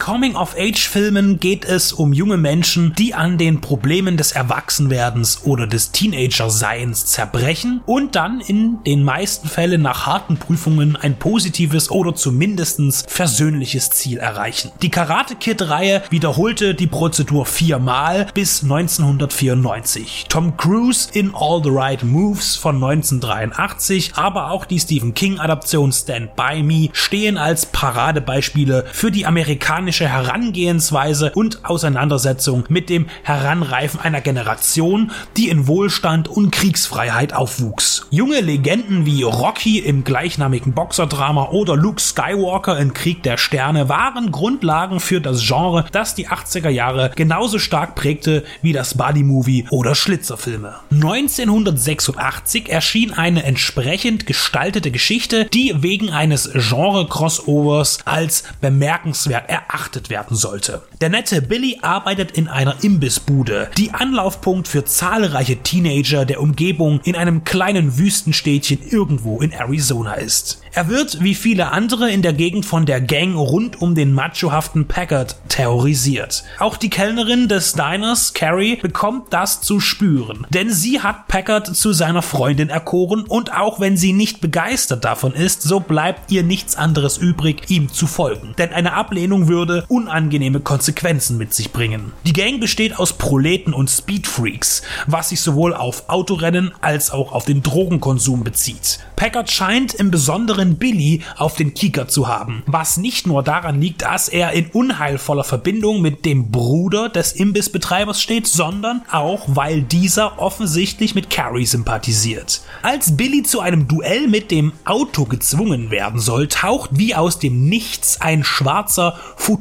Coming-of-Age-Filmen geht es um junge Menschen, die an den Problemen des Erwachsenwerdens oder des Teenager-Seins zerbrechen und dann in den meisten Fällen nach harten Prüfungen ein positives oder zumindestens versöhnliches Ziel erreichen. Die Karate Kid-Reihe wiederholte die Prozedur viermal bis 1994. Tom Cruise in All the Right Moves von 1983, aber auch die Stephen King-Adaption Stand By Me stehen als Paradebeispiele für die amerikanische amerikanische Herangehensweise und Auseinandersetzung mit dem Heranreifen einer Generation, die in Wohlstand und Kriegsfreiheit aufwuchs. Junge Legenden wie Rocky im gleichnamigen Boxerdrama oder Luke Skywalker in Krieg der Sterne waren Grundlagen für das Genre, das die 80er Jahre genauso stark prägte wie das Buddy-Movie oder Schlitzerfilme. 1986 erschien eine entsprechend gestaltete Geschichte, die wegen eines Genre-Crossovers als bemerkenswert erachtet werden sollte. Der nette Billy arbeitet in einer Imbissbude, die Anlaufpunkt für zahlreiche Teenager der Umgebung in einem kleinen Wüstenstädtchen irgendwo in Arizona ist. Er wird, wie viele andere in der Gegend von der Gang rund um den machohaften Packard, terrorisiert. Auch die Kellnerin des Diners, Carrie, bekommt das zu spüren, denn sie hat Packard zu seiner Freundin erkoren und auch wenn sie nicht begeistert davon ist, so bleibt ihr nichts anderes übrig, ihm zu folgen. Denn eine Ablehnung würde unangenehme Konsequenzen mit sich bringen. Die Gang besteht aus Proleten und Speedfreaks, was sich sowohl auf Autorennen als auch auf den Drogenkonsum bezieht. Packard scheint im Besonderen Billy auf den Kieker zu haben, was nicht nur daran liegt, dass er in unheilvoller Verbindung mit dem Bruder des Imbissbetreibers steht, sondern auch, weil dieser offensichtlich mit Carrie sympathisiert. Als Billy zu einem Duell mit dem Auto gezwungen werden soll, taucht wie aus dem Nichts ein schwarzer, futuristischer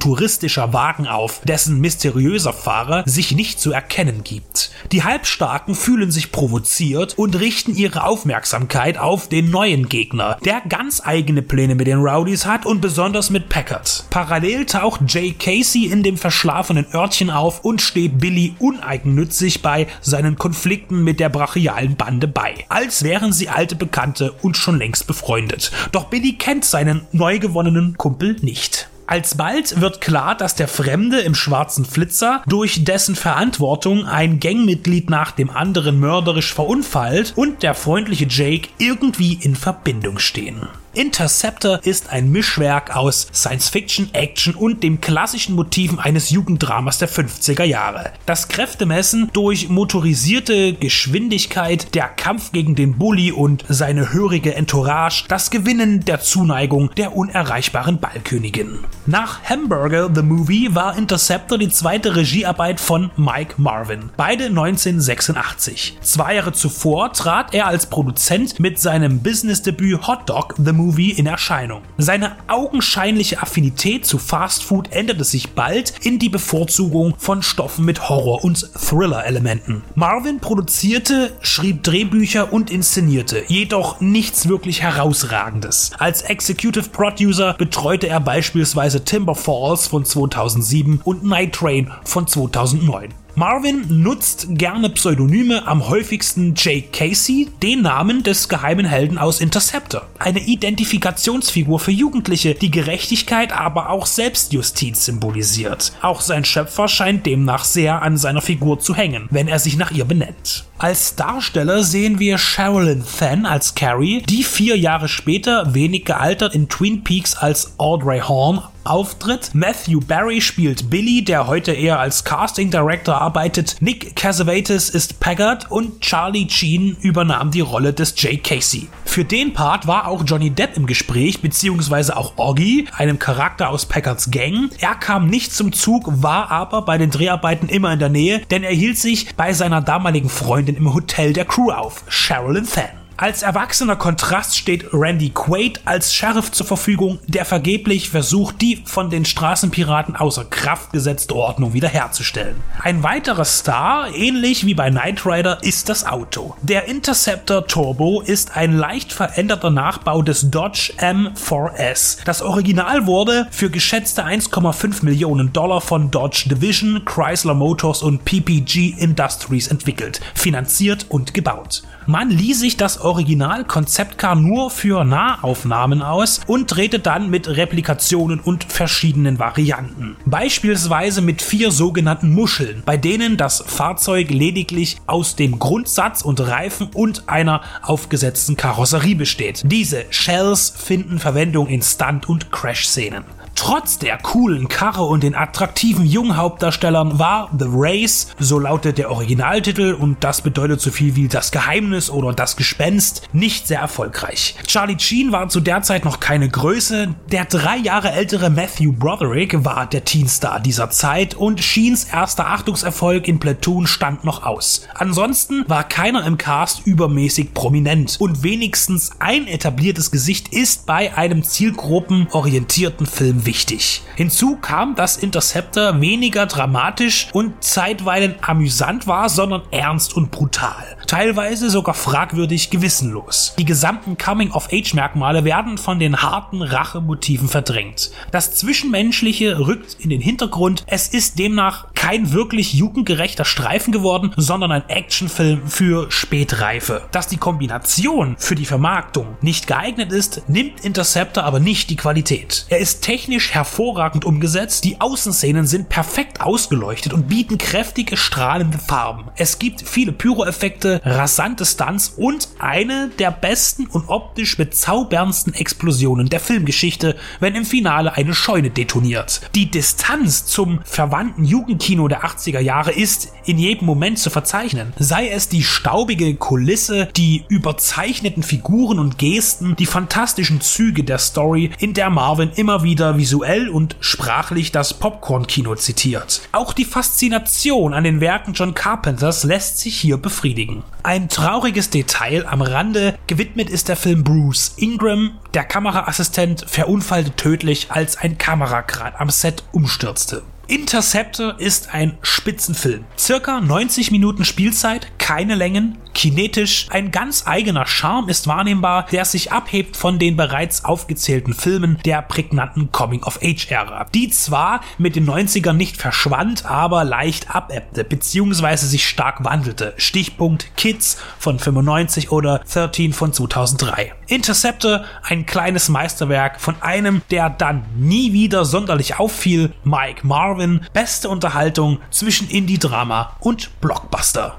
Wagen auf, dessen mysteriöser Fahrer sich nicht zu erkennen gibt. Die Halbstarken fühlen sich provoziert und richten ihre Aufmerksamkeit auf den neuen Gegner, der ganz eigene Pläne mit den Rowdies hat und besonders mit Packard. Parallel taucht Jay Casey in dem verschlafenen Örtchen auf und steht Billy uneigennützig bei seinen Konflikten mit der brachialen Bande bei, als wären sie alte Bekannte und schon längst befreundet. Doch Billy kennt seinen neu gewonnenen Kumpel nicht. Alsbald wird klar, dass der Fremde im schwarzen Flitzer durch dessen Verantwortung ein Gangmitglied nach dem anderen mörderisch verunfallt und der freundliche Jake irgendwie in Verbindung stehen. Interceptor ist ein Mischwerk aus Science Fiction, Action und dem klassischen Motiven eines Jugenddramas der 50er Jahre. Das Kräftemessen durch motorisierte Geschwindigkeit, der Kampf gegen den Bully und seine hörige Entourage, das Gewinnen der Zuneigung der unerreichbaren Ballkönigin. Nach Hamburger The Movie war Interceptor die zweite Regiearbeit von Mike Marvin, beide 1986. Zwei Jahre zuvor trat er als Produzent mit seinem Businessdebüt Hot Dog The Movie in Erscheinung. Seine augenscheinliche Affinität zu Fast Food änderte sich bald in die Bevorzugung von Stoffen mit Horror- und Thriller-Elementen. Marvin produzierte, schrieb Drehbücher und inszenierte, jedoch nichts wirklich herausragendes. Als Executive Producer betreute er beispielsweise Timber Falls von 2007 und Night Train von 2009. Marvin nutzt gerne Pseudonyme, am häufigsten Jake Casey, den Namen des geheimen Helden aus Interceptor. Eine Identifikationsfigur für Jugendliche, die Gerechtigkeit, aber auch Selbstjustiz symbolisiert. Auch sein Schöpfer scheint demnach sehr an seiner Figur zu hängen, wenn er sich nach ihr benennt. Als Darsteller sehen wir Sherilyn Fenn als Carrie, die vier Jahre später, wenig gealtert, in Twin Peaks als Audrey Horn auftritt. Matthew Barry spielt Billy, der heute eher als Casting Director arbeitet. Nick Cassavetes ist Packard und Charlie Sheen übernahm die Rolle des Jay Casey. Für den Part war auch Johnny Depp im Gespräch, beziehungsweise auch Oggy, einem Charakter aus Packards Gang. Er kam nicht zum Zug, war aber bei den Dreharbeiten immer in der Nähe, denn er hielt sich bei seiner damaligen Freundin im Hotel der Crew auf, Sherilyn Fenn. Als erwachsener Kontrast steht Randy Quaid als Sheriff zur Verfügung, der vergeblich versucht, die von den Straßenpiraten außer Kraft gesetzte Ordnung wiederherzustellen. Ein weiterer Star, ähnlich wie bei Knight Rider, ist das Auto. Der Interceptor Turbo ist ein leicht veränderter Nachbau des Dodge M4S. Das Original wurde für geschätzte 1,5 Millionen Dollar von Dodge Division, Chrysler Motors und PPG Industries entwickelt, finanziert und gebaut. Man lieh sich das Original Konzeptcar nur für Nahaufnahmen aus und drehte dann mit Replikationen und verschiedenen Varianten. Beispielsweise mit vier sogenannten Muscheln, bei denen das Fahrzeug lediglich aus dem Grundsatz und Reifen und einer aufgesetzten Karosserie besteht. Diese Shells finden Verwendung in Stunt- und Crash-Szenen. Trotz der coolen Karre und den attraktiven jungen Hauptdarstellern war The Race, so lautet der Originaltitel und das bedeutet so viel wie das Geheimnis oder das Gespenst, nicht sehr erfolgreich. Charlie Sheen war zu der Zeit noch keine Größe, der drei Jahre ältere Matthew Broderick war der Teenstar dieser Zeit und Sheens erster Achtungserfolg in Platoon stand noch aus. Ansonsten war keiner im Cast übermäßig prominent und wenigstens ein etabliertes Gesicht ist bei einem zielgruppenorientierten Film wichtig. Hinzu kam, dass Interceptor weniger dramatisch und zeitweilen amüsant war, sondern ernst und brutal. Teilweise sogar fragwürdig gewissenlos. Die gesamten Coming-of-Age-Merkmale werden von den harten Rachemotiven verdrängt. Das Zwischenmenschliche rückt in den Hintergrund. Es ist demnach kein wirklich jugendgerechter Streifen geworden, sondern ein Actionfilm für Spätreife. Dass die Kombination für die Vermarktung nicht geeignet ist, nimmt Interceptor aber nicht die Qualität. Er ist technisch hervorragend umgesetzt, die Außenszenen sind perfekt ausgeleuchtet und bieten kräftige strahlende Farben. Es gibt viele Pyroeffekte, rasante Stunts und eine der besten und optisch bezauberndsten Explosionen der Filmgeschichte, wenn im Finale eine Scheune detoniert. Die Distanz zum verwandten Jugendkino der 80er Jahre ist in jedem Moment zu verzeichnen. Sei es die staubige Kulisse, die überzeichneten Figuren und Gesten, die fantastischen Züge der Story, in der Marvin immer wieder visuell und sprachlich das Popcorn-Kino zitiert. Auch die Faszination an den Werken John Carpenters lässt sich hier befriedigen. Ein trauriges Detail am Rande gewidmet ist der Film Bruce Ingram. Der Kameraassistent verunfallte tödlich, als ein Kamerakran am Set umstürzte. Interceptor ist ein Spitzenfilm. Circa 90 Minuten Spielzeit, keine Längen, kinetisch, ein ganz eigener Charme ist wahrnehmbar, der sich abhebt von den bereits aufgezählten Filmen der prägnanten Coming-of-Age-Ära, die zwar mit den 90ern nicht verschwand, aber leicht abebbte, beziehungsweise sich stark wandelte. Stichpunkt Kids von 95 oder 13 von 2003. Interceptor, ein kleines Meisterwerk von einem, der dann nie wieder sonderlich auffiel, Mike Marvin, beste Unterhaltung zwischen Indie-Drama und Blockbuster.